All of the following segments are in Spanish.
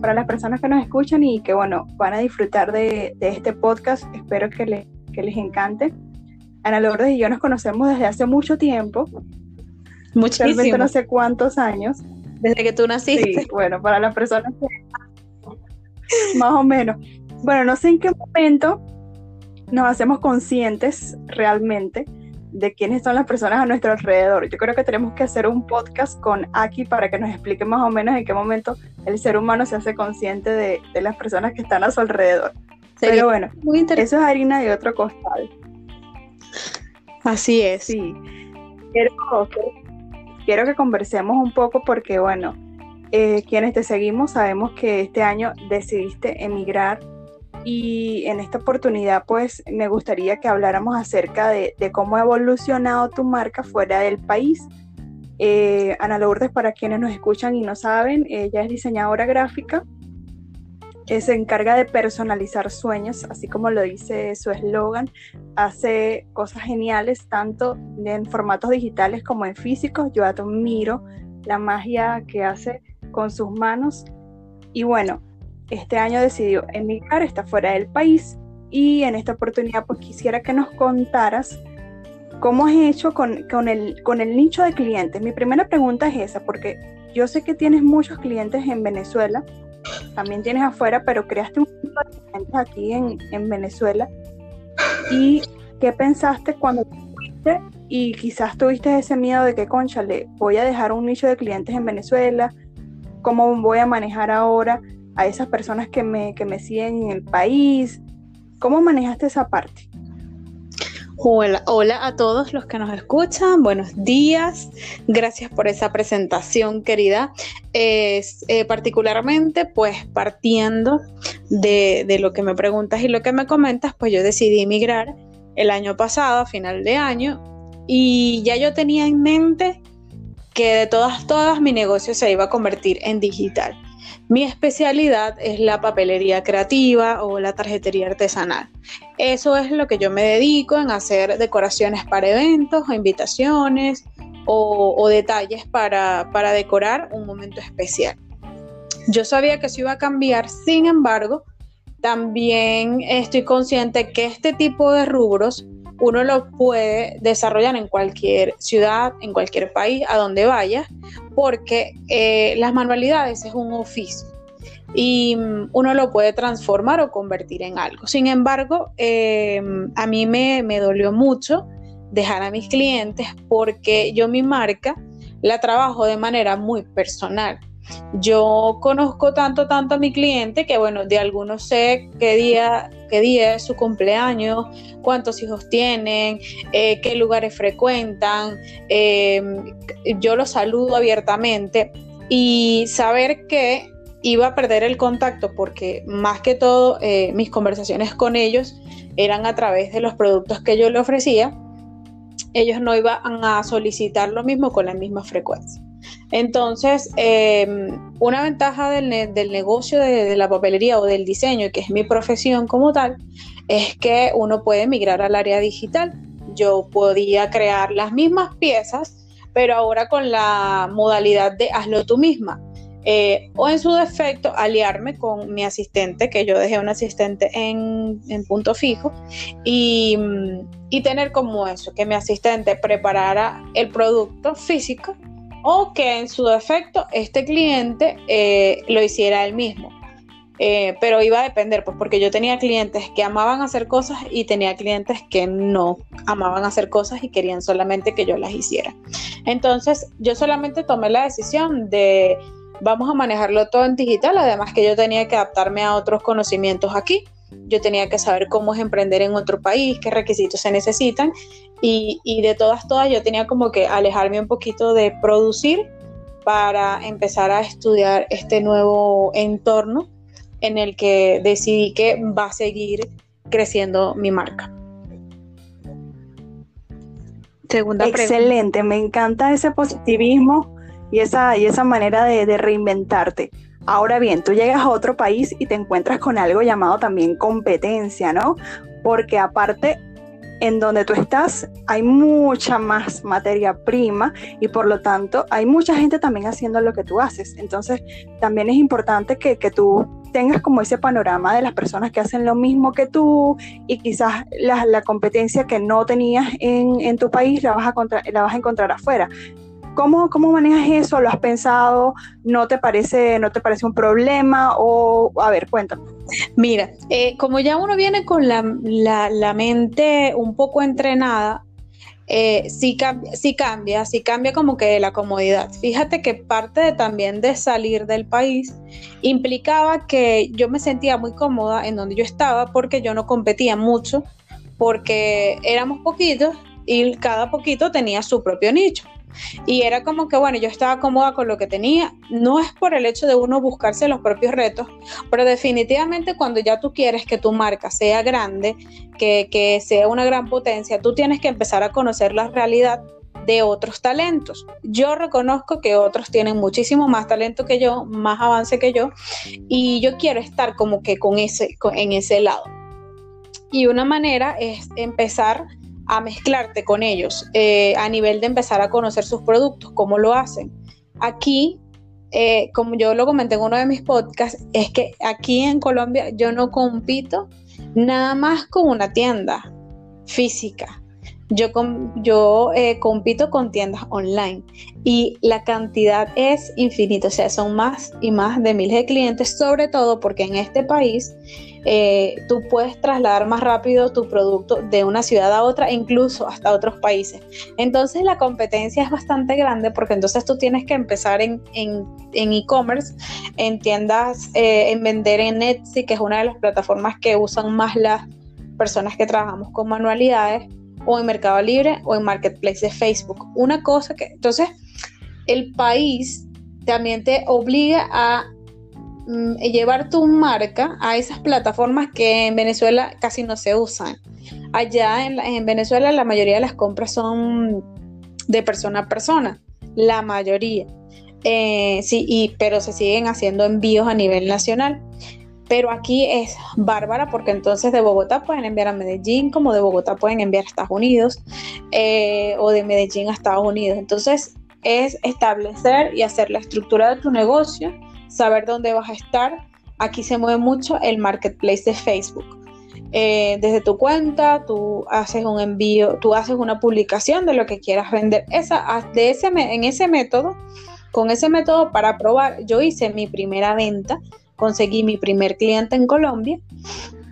para las personas que nos escuchan y que, bueno, van a disfrutar de, este podcast, espero que, les que les encante. Ana Lourdes y yo nos conocemos desde hace mucho tiempo. Muchísimo. Realmente no sé cuántos años. Desde que tú naciste. Sí, bueno, para las personas que... Más o menos. Bueno, no sé en qué momento nos hacemos conscientes realmente de quiénes son las personas a nuestro alrededor. Yo creo que tenemos que hacer un podcast con Aki para que nos explique más o menos en qué momento el ser humano se hace consciente de, las personas que están a su alrededor. Pero bueno, muy eso es harina de otro costal. Así es. Sí. Quiero, quiero que conversemos un poco porque, bueno, eh, quienes te seguimos sabemos que este año decidiste emigrar y en esta oportunidad pues me gustaría que habláramos acerca de, cómo ha evolucionado tu marca fuera del país. Eh, Ana Lourdes, para quienes nos escuchan y no saben, ella es diseñadora gráfica, eh, se encarga de personalizar sueños, así como lo dice su eslogan, hace cosas geniales tanto en formatos digitales como en físicos. Yo admiro la magia que hace con sus manos. Y bueno, este año decidió emigrar, está fuera del país y en esta oportunidad pues quisiera que nos contaras cómo has hecho con, el, con el nicho de clientes. Mi primera pregunta es esa, porque yo sé que tienes muchos clientes en Venezuela, también tienes afuera, pero creaste un nicho de clientes aquí en, en Venezuela. ¿Y qué pensaste cuando fuiste y quizás tuviste ese miedo de que, concha, le voy a dejar un nicho de clientes en Venezuela? ¿Cómo voy a manejar ahora a esas personas que me, que me siguen en el país. ¿Cómo manejaste esa parte? Hola, hola a todos los que nos escuchan, buenos días, gracias por esa presentación querida. Es, eh, particularmente pues partiendo de, de, lo que me preguntas y lo que me comentas, pues yo decidí emigrar el año pasado, a final de año, y ya yo tenía en mente que de todas, todas mi negocio se iba a convertir en digital. Mi especialidad es la papelería creativa o la tarjetería artesanal. Eso es lo que yo me dedico en hacer decoraciones para eventos o invitaciones o, detalles para, para decorar un momento especial. Yo sabía que eso iba a cambiar, sin embargo, también estoy consciente que este tipo de rubros uno lo puede desarrollar en cualquier ciudad, en cualquier país, a donde vaya, porque eh, las manualidades es un oficio y mm, uno lo puede transformar o convertir en algo. Sin embargo, eh, a mí me, me dolió mucho dejar a mis clientes porque yo mi marca la trabajo de manera muy personal. Yo conozco tanto, tanto a mi cliente que, bueno, de algunos sé qué día, qué día es su cumpleaños, cuántos hijos tienen, eh, qué lugares frecuentan. Em, yo los saludo abiertamente y saber que iba a perder el contacto porque más que todo eh, mis conversaciones con ellos eran a través de los productos que yo le ofrecía, ellos no iban a solicitar lo mismo con la misma frecuencia. Entonces, em, una ventaja del, negocio de, la papelería o del diseño, que es mi profesión como tal, es que uno puede migrar al área digital. Yo podía crear las mismas piezas, pero ahora con la modalidad de hazlo tú misma. Eh, o en su defecto, aliarme con mi asistente, que yo dejé un asistente en, punto fijo, y, y tener como eso, que mi asistente preparara el producto físico o que en su defecto este cliente eh, lo hiciera él mismo. Eh, pero iba a depender, pues porque yo tenía clientes que amaban hacer cosas y tenía clientes que no amaban hacer cosas y querían solamente que yo las hiciera. Entonces yo solamente tomé la decisión de vamos a manejarlo todo en digital, además que yo tenía que adaptarme a otros conocimientos aquí yo tenía que saber cómo es emprender en otro país, qué requisitos se necesitan y, de todas, todas yo tenía como que alejarme un poquito de producir para empezar a estudiar este nuevo entorno en el que decidí que va a seguir creciendo mi marca. Segunda Excelente, me encanta ese positivismo y esa, y esa manera de reinventarte. Ahora bien, tú llegas a otro país y te encuentras con algo llamado también competencia, ¿no? Porque aparte en donde tú estás hay mucha más materia prima y por lo tanto hay mucha gente también haciendo lo que tú haces. Entonces también es importante que, tú tengas como ese panorama de las personas que hacen lo mismo que tú y quizás la, competencia que no tenías en, tu país la vas, a la vas a encontrar afuera. ¿Cómo, ¿Cómo, manejas eso? ¿Lo has pensado? ¿No te parece, no te parece un problema? O, a ver, cuéntame. Mira, eh, como ya uno viene con la, mente un poco entrenada, eh, sí, sí, cambia, sí cambia como que la comodidad. Fíjate que parte también de salir del país implicaba que yo me sentía muy cómoda en donde yo estaba porque yo no competía mucho, porque éramos poquitos y cada poquito tenía su propio nicho. Y era como que, bueno, yo estaba cómoda con lo que tenía. No es por el hecho de uno buscarse los propios retos, pero definitivamente cuando ya tú quieres que tu marca sea grande, que, que sea una gran potencia, tú tienes que empezar a conocer la realidad de otros talentos. Yo reconozco que otros tienen muchísimo más talento que yo, más avance que yo, y yo quiero estar como que con ese, en ese lado. Y una manera es empezar a mezclarte con ellos eh, a nivel de empezar a conocer sus productos, cómo lo hacen. Aquí, eh, como yo lo comenté en uno de mis podcasts, es que aquí en Colombia yo no compito nada más con una tienda física. Yo, eh, compito con tiendas online y la cantidad es infinita, o sea, son más y más de miles de clientes, sobre todo porque en este país eh, tú puedes trasladar más rápido tu producto de una ciudad a otra, incluso hasta otros países. Entonces la competencia es bastante grande porque entonces tú tienes que empezar en e-commerce, en, tiendas, eh, en vender en Etsy, que es una de las plataformas que usan más las personas que trabajamos con manualidades, o en Mercado Libre o en Marketplace de Facebook. Una cosa que, entonces, el país también te obliga a Mm, llevar tu marca a esas plataformas que en Venezuela casi no se usan. Allá en, Venezuela la mayoría de las compras son de persona a persona, la mayoría. Eh, sí, y, pero se siguen haciendo envíos a nivel nacional. Pero aquí es bárbara porque entonces de Bogotá pueden enviar a Medellín, como de Bogotá pueden enviar a Estados Unidos eh, o de Medellín a Estados Unidos. Entonces es establecer y hacer la estructura de tu negocio saber dónde vas a estar. Aquí se mueve mucho el marketplace de Facebook. Eh, desde tu cuenta, tú haces un envío, tú haces una publicación de lo que quieras vender. Esa, de ese, en ese método, con ese método para probar, yo hice mi primera venta, conseguí mi primer cliente en Colombia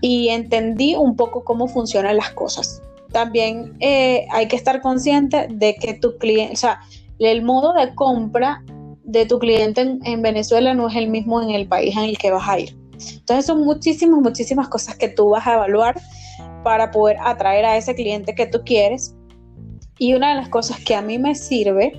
y entendí un poco cómo funcionan las cosas. También eh, hay que estar consciente de que tu cliente, o sea, el modo de compra de tu cliente en, Venezuela no es el mismo en el país en el que vas a ir. Entonces son muchísimas, muchísimas cosas que tú vas a evaluar para poder atraer a ese cliente que tú quieres. Y una de las cosas que a mí me sirve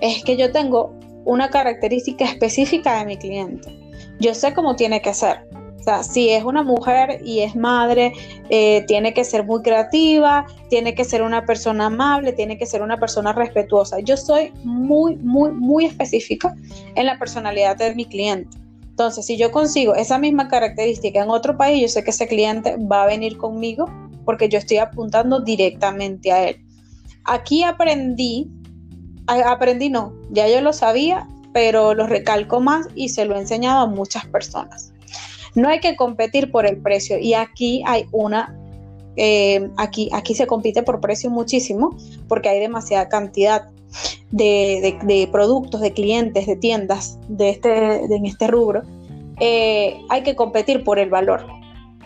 es que yo tengo una característica específica de mi cliente. Yo sé cómo tiene que ser. O sea, si es una mujer y es madre, eh, tiene que ser muy creativa, tiene que ser una persona amable, tiene que ser una persona respetuosa. Yo soy muy, muy, muy específica en la personalidad de mi cliente. Entonces, si yo consigo esa misma característica en otro país, yo sé que ese cliente va a venir conmigo porque yo estoy apuntando directamente a él. Aquí aprendí, aprendí no, ya yo lo sabía, pero lo recalco más y se lo he enseñado a muchas personas. No hay que competir por el precio y aquí hay una, eh, aquí, aquí se compite por precio muchísimo porque hay demasiada cantidad de, productos, de clientes, de tiendas de este, en este rubro. Eh, hay que competir por el valor,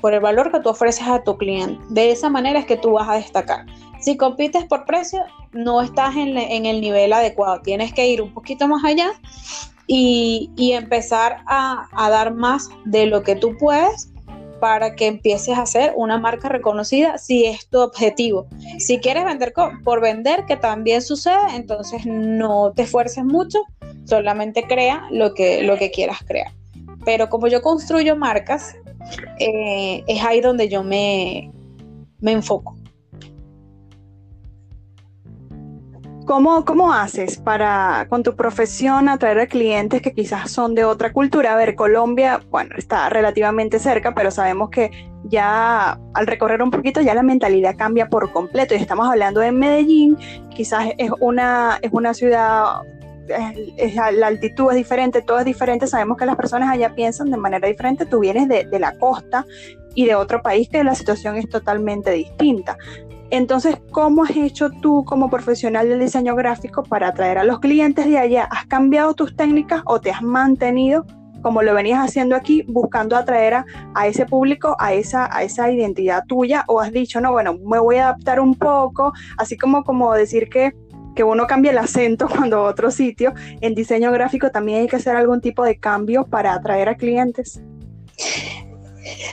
por el valor que tú ofreces a tu cliente. De esa manera es que tú vas a destacar. Si compites por precio, no estás en, el nivel adecuado. Tienes que ir un poquito más allá y, empezar a, dar más de lo que tú puedes para que empieces a hacer una marca reconocida si es tu objetivo. Si quieres vender por vender, que también sucede, entonces no te esfuerces mucho, solamente crea lo que, lo que quieras crear. Pero como yo construyo marcas, eh, es ahí donde yo me, me enfoco. ¿Cómo, ¿Cómo haces para, con tu profesión, atraer a clientes que quizás son de otra cultura? A ver, Colombia, bueno, está relativamente cerca, pero sabemos que ya al recorrer un poquito ya la mentalidad cambia por completo. Y estamos hablando de Medellín, quizás es una, es una ciudad la altitud es diferente, todo es diferente, sabemos que las personas allá piensan de manera diferente, tú vienes de, de, la costa y de otro país que la situación es totalmente distinta. Entonces, ¿cómo has hecho tú como profesional del diseño gráfico para atraer a los clientes de allá? ¿Has cambiado tus técnicas o te has mantenido como lo venías haciendo aquí, buscando atraer a, ese público, a esa, a esa identidad tuya? ¿O has dicho, no, bueno, me voy a adaptar un poco, así como, como decir que que uno cambie el acento cuando otro sitio, en diseño gráfico también hay que hacer algún tipo de cambio para atraer a clientes.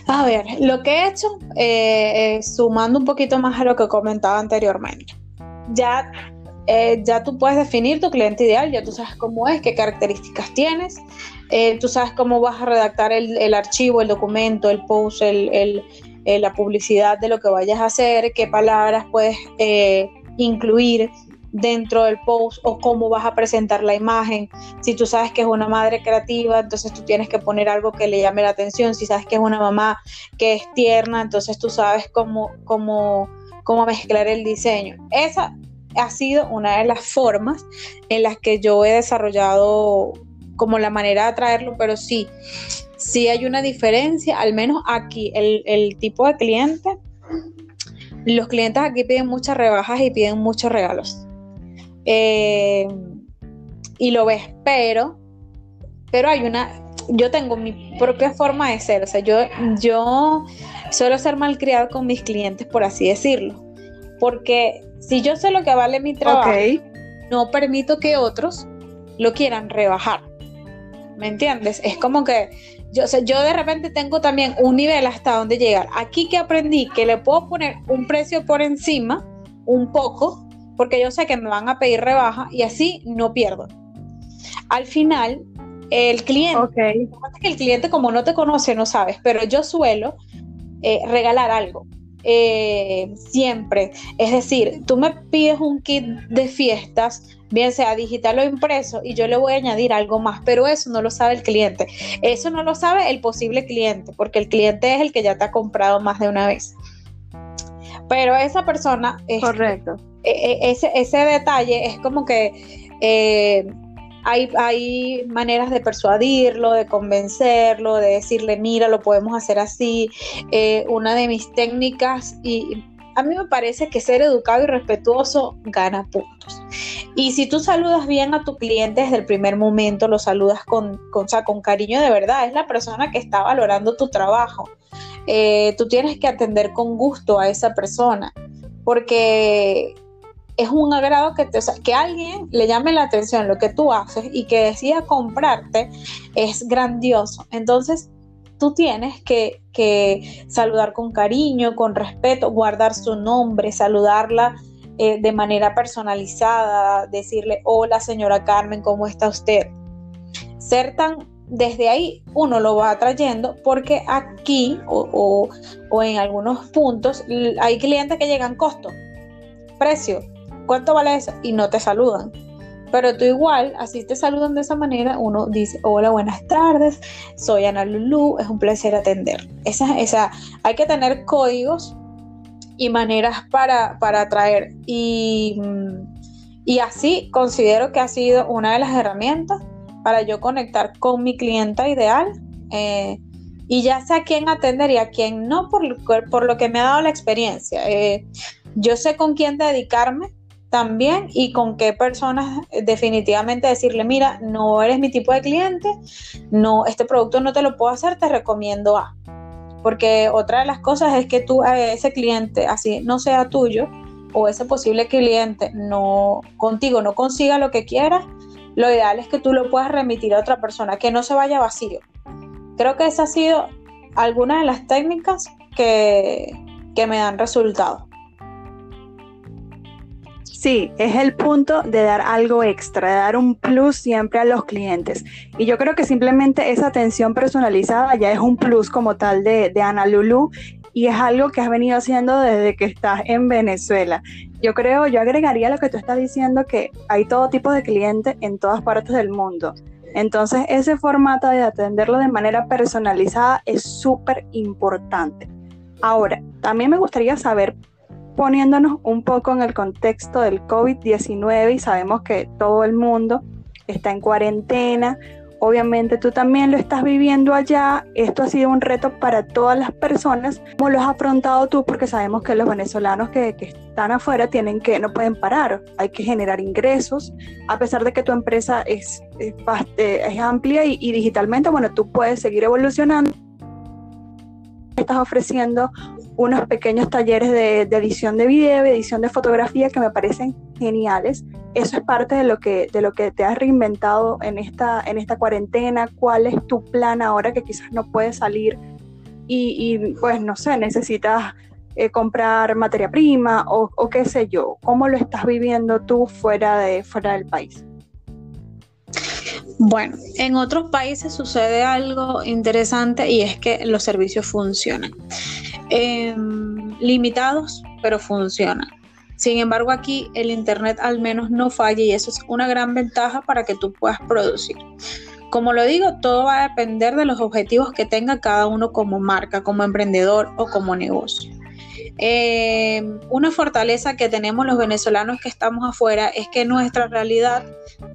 A ver, lo que he hecho, eh, sumando un poquito más a lo que comentaba anteriormente, ya, eh, ya tú puedes definir tu cliente ideal, ya tú sabes cómo es, qué características tienes, eh, tú sabes cómo vas a redactar el, archivo, el documento, el post, el, la publicidad de lo que vayas a hacer, qué palabras puedes incluir dentro del post o cómo vas a presentar la imagen. Si tú sabes que es una madre creativa, entonces tú tienes que poner algo que le llame la atención. Si sabes que es una mamá que es tierna, entonces tú sabes cómo, cómo, cómo mezclar el diseño. Esa ha sido una de las formas en las que yo he desarrollado como la manera de atraerlo, pero sí, sí hay una diferencia, al menos aquí, el, el tipo de cliente. Los clientes aquí piden muchas rebajas y piden muchos regalos. Eh, y lo ves, pero, pero hay una, yo tengo mi propia forma de ser, o sea, yo, yo suelo ser malcriado con mis clientes, por así decirlo, porque si yo sé lo que vale mi trabajo, no permito que otros lo quieran rebajar. ¿Me entiendes? Es como que yo, o yo de repente tengo también un nivel hasta donde llegar. Aquí que aprendí que le puedo poner un precio por encima, un poco, porque yo sé que me van a pedir rebaja y así no pierdo. Al final, el cliente, que el cliente como no te conoce, no sabes, pero yo suelo eh, regalar algo. Eh, siempre. Es decir, tú me pides un kit de fiestas, bien sea digital o impreso, y yo le voy a añadir algo más, pero eso no lo sabe el cliente. Eso no lo sabe el posible cliente, porque el cliente es el que ya te ha comprado más de una vez. Pero esa persona... Correcto. E, e, ese, ese detalle es como que eh, hay, hay, maneras de persuadirlo, de convencerlo, de decirle, mira, lo podemos hacer así. Eh, una de mis técnicas, y a mí me parece que ser educado y respetuoso gana puntos. Y si tú saludas bien a tu cliente desde el primer momento, lo saludas con, con, con cariño de verdad, es la persona que está valorando tu trabajo. Eh, tú tienes que atender con gusto a esa persona, porque es un agrado que, te, que alguien le llame la atención lo que tú haces y que decida comprarte es grandioso. Entonces, tú tienes que, saludar con cariño, con respeto, guardar su nombre, saludarla eh, de manera personalizada, decirle, hola señora Carmen, ¿cómo está usted? Ser tan, desde ahí uno lo va atrayendo porque aquí o, o en algunos puntos hay clientes que llegan costo, precio, ¿cuánto vale eso? Y no te saludan. Pero tú igual, así te saludan de esa manera, uno dice, hola, buenas tardes, soy Ana Lulu, es un placer atender. Esa, esa, hay que tener códigos y maneras para, para atraer. Y, y así considero que ha sido una de las herramientas para yo conectar con mi clienta ideal. Eh, y ya sé a quién atender y a quién no, por, por lo que me ha dado la experiencia. Eh, yo sé con quién dedicarme también y con qué personas definitivamente decirle, mira, no eres mi tipo de cliente, no, este producto no te lo puedo hacer, te recomiendo A. Porque otra de las cosas es que tú ese cliente, así no sea tuyo, o ese posible cliente no contigo no consiga lo que quiera, lo ideal es que tú lo puedas remitir a otra persona, que no se vaya vacío. Creo que esa ha sido alguna de las técnicas que, que me dan resultados. Sí, es el punto de dar algo extra, de dar un plus siempre a los clientes. Y yo creo que simplemente esa atención personalizada ya es un plus como tal de, Ana Lulu. y es algo que has venido haciendo desde que estás en Venezuela. Yo creo, yo agregaría lo que tú estás diciendo, que hay todo tipo de clientes en todas partes del mundo. Entonces, ese formato de atenderlo de manera personalizada es súper importante. Ahora, también me gustaría saber, poniéndonos un poco en el contexto del COVID-19 y sabemos que todo el mundo está en cuarentena, obviamente tú también lo estás viviendo allá, esto ha sido un reto para todas las personas, ¿cómo lo has afrontado tú? Porque sabemos que los venezolanos que, están afuera tienen que, no pueden parar, hay que generar ingresos, a pesar de que tu empresa es, es, es amplia y, y digitalmente, bueno, tú puedes seguir evolucionando. Estás ofreciendo unos pequeños talleres de, edición de video, edición de fotografía que me parecen geniales. Eso es parte de lo que, de lo que te has reinventado en esta, en esta cuarentena. ¿Cuál es tu plan ahora que quizás no puedes salir y, pues no sé, necesitas eh, comprar materia prima o, o, qué sé yo? ¿Cómo lo estás viviendo tú fuera, de, fuera del país? Bueno, en otros países sucede algo interesante y es que los servicios funcionan. Em, limitados, pero funcionan. Sin embargo, aquí el Internet al menos no falla y eso es una gran ventaja para que tú puedas producir. Como lo digo, todo va a depender de los objetivos que tenga cada uno como marca, como emprendedor o como negocio. Eh, una fortaleza que tenemos los venezolanos que estamos afuera es que nuestra realidad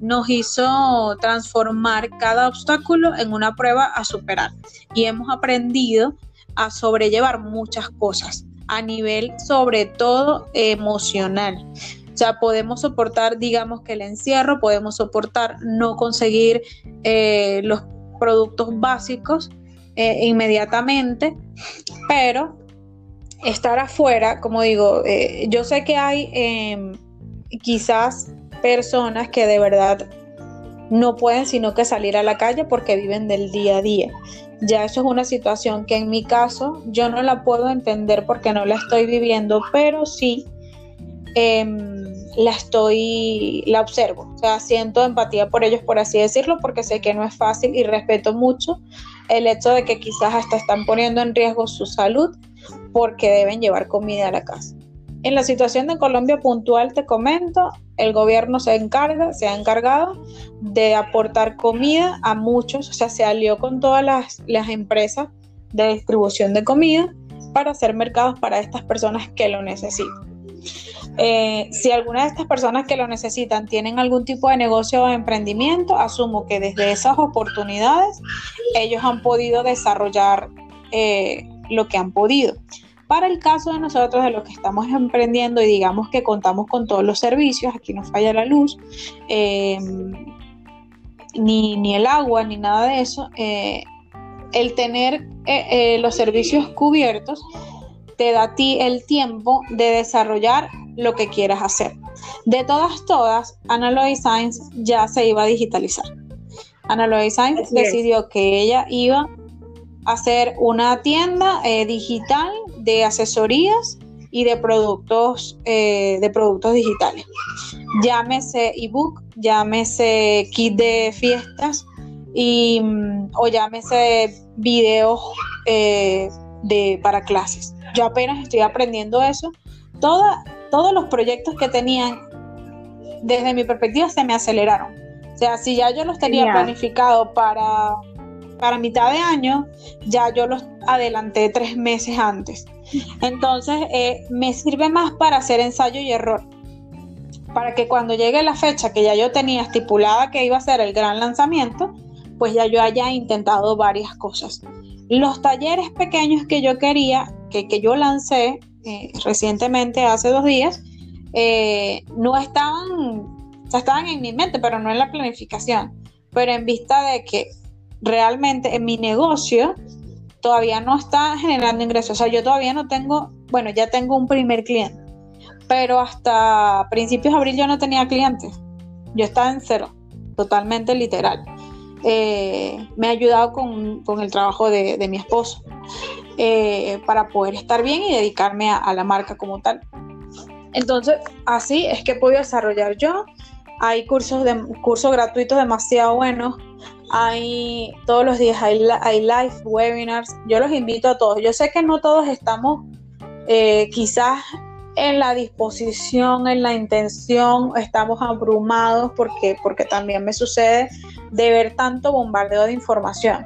nos hizo transformar cada obstáculo en una prueba a superar y hemos aprendido a sobrellevar muchas cosas a nivel sobre todo emocional. O sea, podemos soportar, digamos que el encierro, podemos soportar no conseguir eh, los productos básicos eh, inmediatamente, pero estar afuera, como digo, eh, yo sé que hay em, quizás personas que de verdad no pueden sino que salir a la calle porque viven del día a día. Ya eso es una situación que en mi caso yo no la puedo entender porque no la estoy viviendo, pero sí em, la estoy, la observo. O sea, siento empatía por ellos, por así decirlo, porque sé que no es fácil y respeto mucho el hecho de que quizás hasta están poniendo en riesgo su salud porque deben llevar comida a la casa. En la situación de Colombia puntual te comento, el gobierno se encarga, se ha encargado de aportar comida a muchos, o sea, se alió con todas las, empresas de distribución de comida para hacer mercados para estas personas que lo necesitan. Eh, si alguna de estas personas que lo necesitan tienen algún tipo de negocio o emprendimiento, asumo que desde esas oportunidades ellos han podido desarrollar eh, lo que han podido. Para el caso de nosotros, de los que estamos emprendiendo y digamos que contamos con todos los servicios, aquí no falla la luz, em, ni, el agua, ni nada de eso, eh, el tener eh, eh, los servicios cubiertos te da a ti el tiempo de desarrollar lo que quieras hacer. De todas, todas, Analoy Science ya se iba a digitalizar. Analoy Science decidió que ella iba hacer una tienda eh, digital de asesorías y de productos, eh, de productos digitales. Llámese ebook, llámese kit de fiestas y, mm, o llámese videos eh, de, para clases. Yo apenas estoy aprendiendo eso. Toda, todos los proyectos que tenían, desde mi perspectiva, se me aceleraron. O sea, si ya yo los tenía planificado para para mitad de año, ya yo los adelanté tres meses antes. Entonces, eh, me sirve más para hacer ensayo y error. Para que cuando llegue la fecha que ya yo tenía estipulada que iba a ser el gran lanzamiento, pues ya yo haya intentado varias cosas. Los talleres pequeños que yo quería, que, yo lancé eh, recientemente, hace dos días, eh, no estaban, o estaban en mi mente, pero no en la planificación. Pero en vista de que realmente en mi negocio todavía no está generando ingresos. O sea, yo todavía no tengo, bueno, ya tengo un primer cliente, pero hasta principios de abril yo no tenía clientes. Yo estaba en cero, totalmente literal. Eh, me ha ayudado con, el trabajo de, mi esposo eh, para poder estar bien y dedicarme a, la marca como tal. Entonces, así es que podido desarrollar yo. Hay cursos, de, cursos gratuitos demasiado buenos hay todos los días hay, hay live webinars. Yo los invito a todos. Yo sé que no todos estamos eh, quizás en la disposición, en la intención, estamos abrumados porque, porque también me sucede de ver tanto bombardeo de información.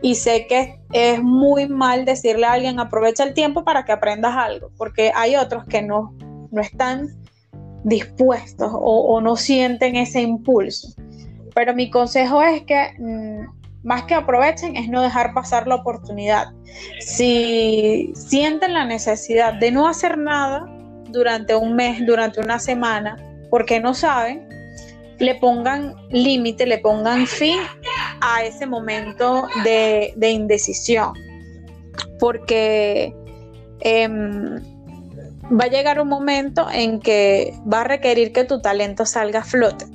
Y sé que es muy mal decirle a alguien aprovecha el tiempo para que aprendas algo, porque hay otros que no, no están dispuestos o, no sienten ese impulso. Pero mi consejo es que mm, más que aprovechen es no dejar pasar la oportunidad. Si sienten la necesidad de no hacer nada durante un mes, durante una semana, porque no saben, le pongan límite, le pongan fin a ese momento de, indecisión. Porque em, va a llegar un momento en que va a requerir que tu talento salga a flote.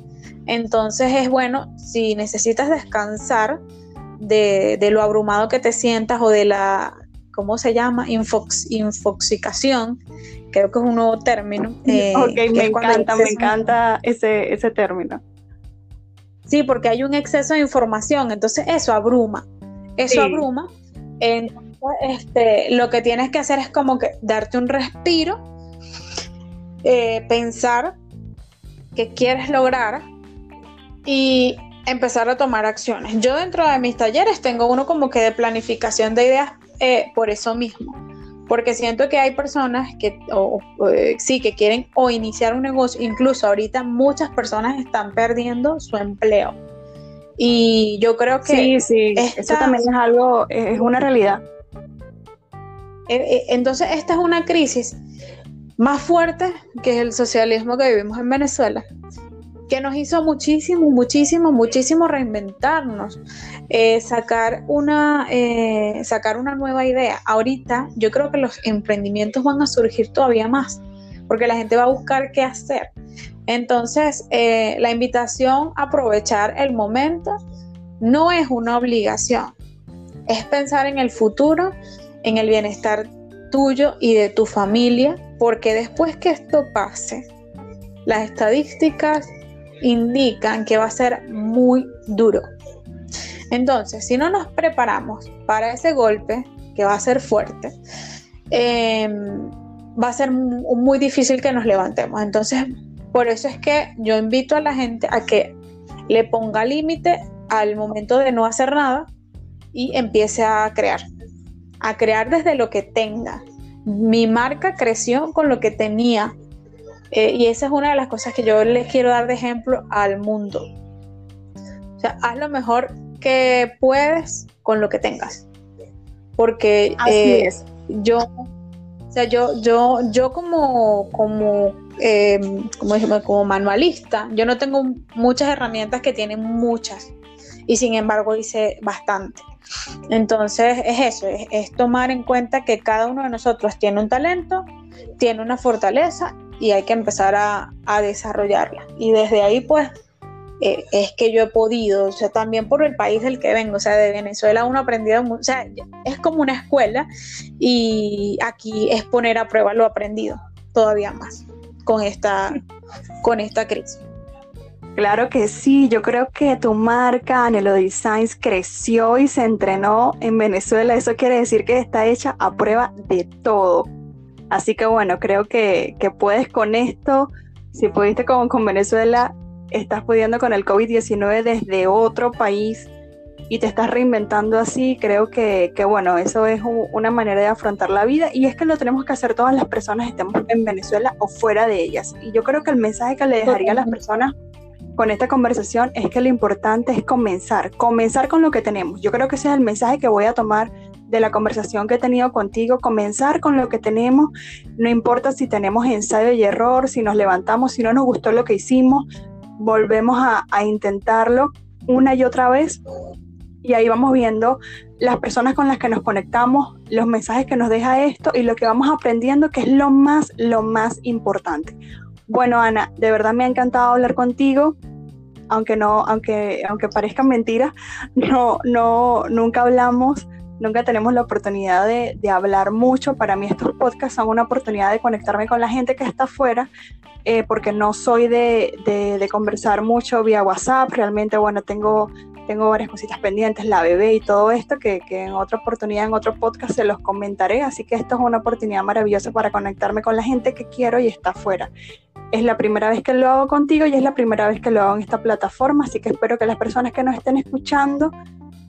Entonces es bueno, si necesitas descansar de, lo abrumado que te sientas o de la, ¿cómo se llama? infoxicación, creo que es un nuevo término. Eh, ok, me encanta, me encanta ese, ese término. Sí, porque hay un exceso de información, entonces eso abruma, eso abruma. Entonces, este, lo que tienes que hacer es como que darte un respiro, eh, pensar qué quieres lograr y empezar a tomar acciones. Yo dentro de mis talleres tengo uno como que de planificación de ideas eh, por eso mismo porque siento que hay personas que eh, sí que quieren o iniciar un negocio, incluso ahorita muchas personas están perdiendo su empleo. Y yo creo que sí, sí, eso también es algo, es una realidad. Eh, eh, entonces esta es una crisis más fuerte que el socialismo que vivimos en Venezuela que nos hizo muchísimo, muchísimo, muchísimo reinventarnos, eh, sacar, una, sacar una nueva idea. Ahorita yo creo que los emprendimientos van a surgir todavía más, porque la gente va a buscar qué hacer. Entonces, la invitación a aprovechar el momento no es una obligación, es pensar en el futuro, en el bienestar tuyo y de tu familia, porque después que esto pase, las estadísticas indican que va a ser muy duro. Entonces, si no nos preparamos para ese golpe, que va a ser fuerte, em, va a ser muy difícil que nos levantemos. Entonces, por eso es que yo invito a la gente a que le ponga límite al momento de no hacer nada y empiece a crear. A crear desde lo que tenga. Mi marca creció con lo que tenía eh, y esa es una de las cosas que yo les quiero dar de ejemplo al mundo. O sea, haz lo mejor que puedes con lo que tengas. Porque eh, yo, o sea, yo, yo, yo como, como, em, como, como manualista, yo no tengo muchas herramientas que tienen muchas. Y sin embargo hice bastante. Entonces es eso, es tomar en cuenta que cada uno de nosotros tiene un talento, tiene una fortaleza y hay que empezar a, desarrollarla. Y desde ahí, pues, eh, es que yo he podido, o sea, también por el país del que vengo, o sea, de Venezuela uno ha aprendido, o sea, es como una escuela y aquí es poner a prueba lo aprendido todavía más con esta, con esta crisis. Claro que sí, yo creo que tu marca Anelo Designs creció y se entrenó en Venezuela, eso quiere decir que está hecha a prueba de todo. Así que bueno, creo que, puedes con esto, si pudiste con, con Venezuela, estás pudiendo con el COVID-19 desde otro país y te estás reinventando así, creo que, bueno, eso es una manera de afrontar la vida y es que lo tenemos que hacer todas las personas, estemos en Venezuela o fuera de ellas. Y yo creo que el mensaje que le dejaría a las personas con esta conversación es que lo importante es comenzar, comenzar con lo que tenemos. Yo creo que ese es el mensaje que voy a tomar de la conversación que he tenido contigo, comenzar con lo que tenemos, no importa si tenemos ensayo y error, si nos levantamos, si no nos gustó lo que hicimos, volvemos a, intentarlo una y otra vez y ahí vamos viendo las personas con las que nos conectamos, los mensajes que nos deja esto y lo que vamos aprendiendo, que es lo más, lo más importante. Bueno, Ana, de verdad me ha encantado hablar contigo, aunque no, aunque, aunque parezca mentira, no, no, nunca hablamos nunca tenemos la oportunidad de, hablar mucho. Para mí estos podcasts son una oportunidad de conectarme con la gente que está afuera, eh, porque no soy de, conversar mucho vía WhatsApp. Realmente, bueno, tengo tengo varias cositas pendientes, la bebé y todo esto, que, que, en otra oportunidad, en otro podcast se los comentaré. Así que esto es una oportunidad maravillosa para conectarme con la gente que quiero y está afuera. Es la primera vez que lo hago contigo y es la primera vez que lo hago en esta plataforma, así que espero que las personas que nos estén escuchando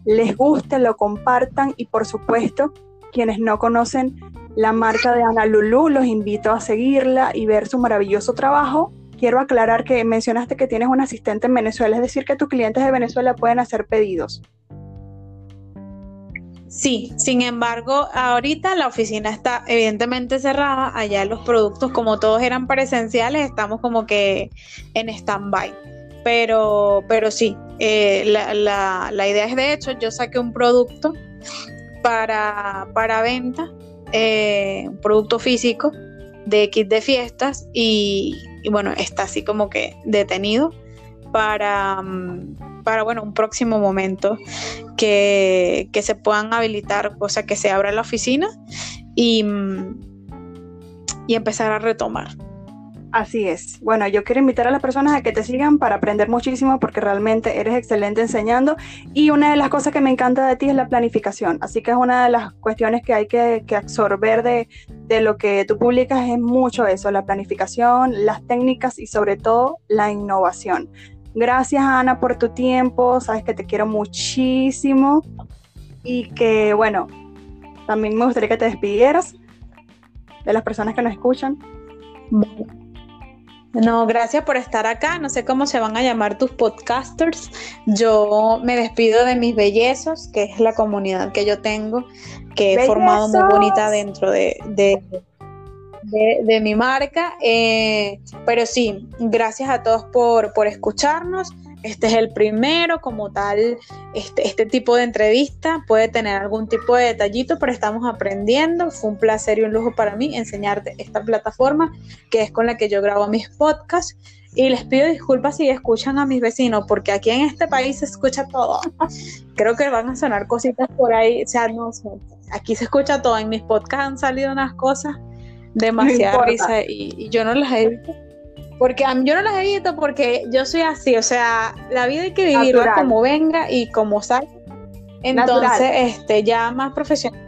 les guste, lo compartan y por supuesto, quienes no conocen la marca de Ana Lulu, los invito a seguirla y ver su maravilloso trabajo. Quiero aclarar que mencionaste que tienes un asistente en Venezuela, es decir, que tus clientes de Venezuela pueden hacer pedidos. Sí, sin embargo, ahorita la oficina está evidentemente cerrada, allá los productos como todos eran presenciales, estamos como que en stand-by. Pero, pero sí, eh, la, idea es de hecho, yo saqué un producto para, para venta, eh, un producto físico de kit de fiestas y, y bueno, está así como que detenido para, mm, para bueno, un próximo momento que, se puedan habilitar, o sea, que se abra la oficina y, mm, y empezar a retomar. Así es. Bueno, yo quiero invitar a las personas a que te sigan para aprender muchísimo porque realmente eres excelente enseñando y una de las cosas que me encanta de ti es la planificación. Así que es una de las cuestiones que hay que, absorber de lo que tú publicas es mucho eso, la planificación, las técnicas y sobre todo la innovación. Gracias Ana por tu tiempo, sabes que te quiero muchísimo y que bueno, también me gustaría que te despidieras de las personas que nos escuchan. No, gracias por estar acá. No sé cómo se van a llamar tus podcasters. Yo me despido de mis bellezos, que es la comunidad que yo tengo, que he formado muy bonita dentro de, de, mi marca. Eh, pero sí, gracias a todos por, por escucharnos. Este es el primero, como tal, este, este tipo de entrevista puede tener algún tipo de detallito, pero estamos aprendiendo. Fue un placer y un lujo para mí enseñarte esta plataforma que es con la que yo grabo mis podcasts. Y les pido disculpas si escuchan a mis vecinos, porque aquí en este país se escucha todo. Creo que van a sonar cositas por ahí. O sea, no aquí se escucha todo. En mis podcasts han salido unas cosas demasiada risa y, yo no las evito. Porque yo no las evito porque yo soy así, o sea, la vida hay que vivirla como venga y como salga. Entonces, este, ya más profesional.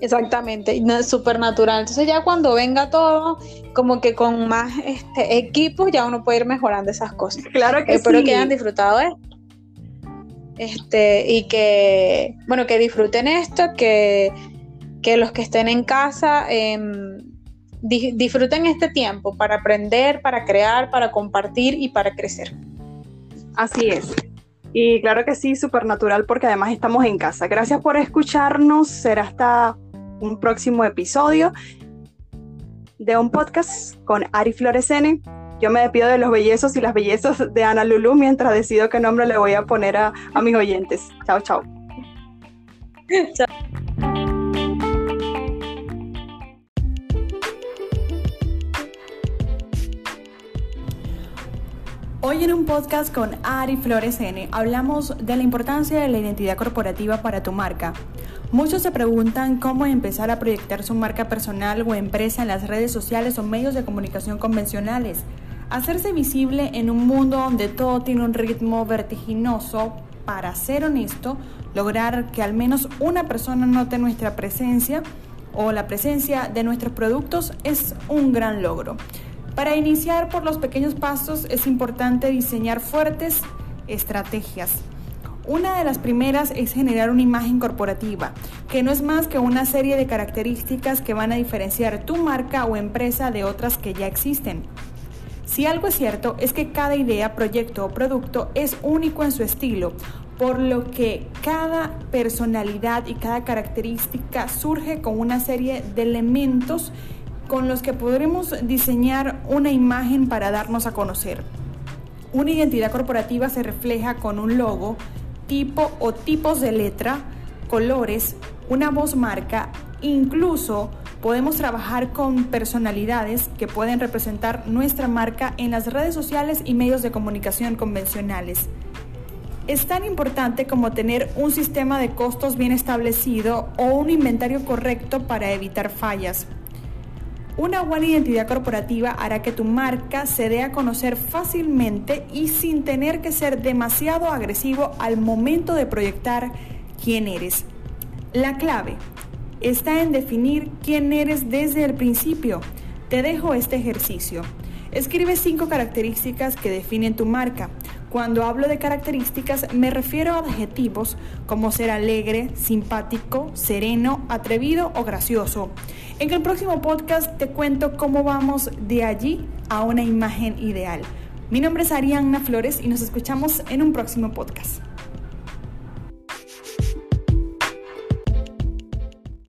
Exactamente, súper natural. Entonces ya cuando venga todo, como que con más este, equipos, ya uno puede ir mejorando esas cosas. Claro que Espero que hayan disfrutado esto. Este, y que, bueno, que disfruten esto, que que los que estén en casa disfruten este tiempo para aprender, para crear, para compartir y para crecer. Así es. Y claro que sí, súper natural porque además estamos en casa. Gracias por escucharnos. Será hasta un próximo episodio de un podcast con Ari Floresene. Yo me despido de los bellezos y las bellezas de Ana Lulu mientras decido qué nombre le voy a poner a, a mis oyentes. Chao, chao. chao. Hoy en un podcast con Ari Flores N hablamos de la importancia de la identidad corporativa para tu marca. Muchos se preguntan cómo empezar a proyectar su marca personal o empresa en las redes sociales o medios de comunicación convencionales. Hacerse visible en un mundo donde todo tiene un ritmo vertiginoso, para ser honesto, lograr que al menos una persona note nuestra presencia o la presencia de nuestros productos es un gran logro. Para iniciar por los pequeños pasos es importante diseñar fuertes estrategias. Una de las primeras es generar una imagen corporativa, que no es más que una serie de características que van a diferenciar tu marca o empresa de otras que ya existen. Si algo es cierto es que cada idea, proyecto o producto es único en su estilo, por lo que cada personalidad y cada característica surge con una serie de elementos con los que podremos diseñar una imagen para darnos a conocer. Una identidad corporativa se refleja con un logo, tipo o tipos de letra, colores, una voz marca, incluso podemos trabajar con personalidades que pueden representar nuestra marca en las redes sociales y medios de comunicación convencionales. Es tan importante como tener un sistema de costos bien establecido o un inventario correcto para evitar fallas. Una buena identidad corporativa hará que tu marca se dé a conocer fácilmente y sin tener que ser demasiado agresivo al momento de proyectar quién eres. La clave está en definir quién eres desde el principio. Te dejo este ejercicio. Escribe cinco características que definen tu marca. Cuando hablo de características me refiero a adjetivos como ser alegre, simpático, sereno, atrevido o gracioso. En el próximo podcast te cuento cómo vamos de allí a una imagen ideal. Mi nombre es Arianna Flores y nos escuchamos en un próximo podcast.